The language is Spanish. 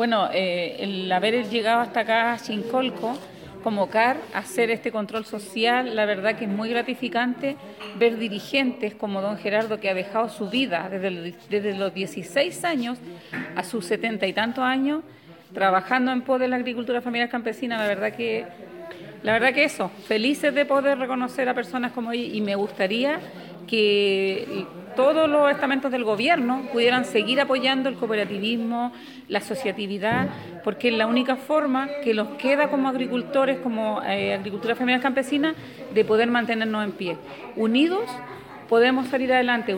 Bueno, eh, el haber llegado hasta acá a Chincolco, convocar, hacer este control social, la verdad que es muy gratificante ver dirigentes como don Gerardo que ha dejado su vida desde, desde los 16 años a sus 70 y tantos años trabajando en pos de la agricultura familiar campesina, la verdad que la verdad que eso, felices de poder reconocer a personas como ella y me gustaría que todos los estamentos del gobierno pudieran seguir apoyando el cooperativismo, la asociatividad, porque es la única forma que nos queda como agricultores, como eh, agricultura familiar campesina, de poder mantenernos en pie. Unidos podemos salir adelante.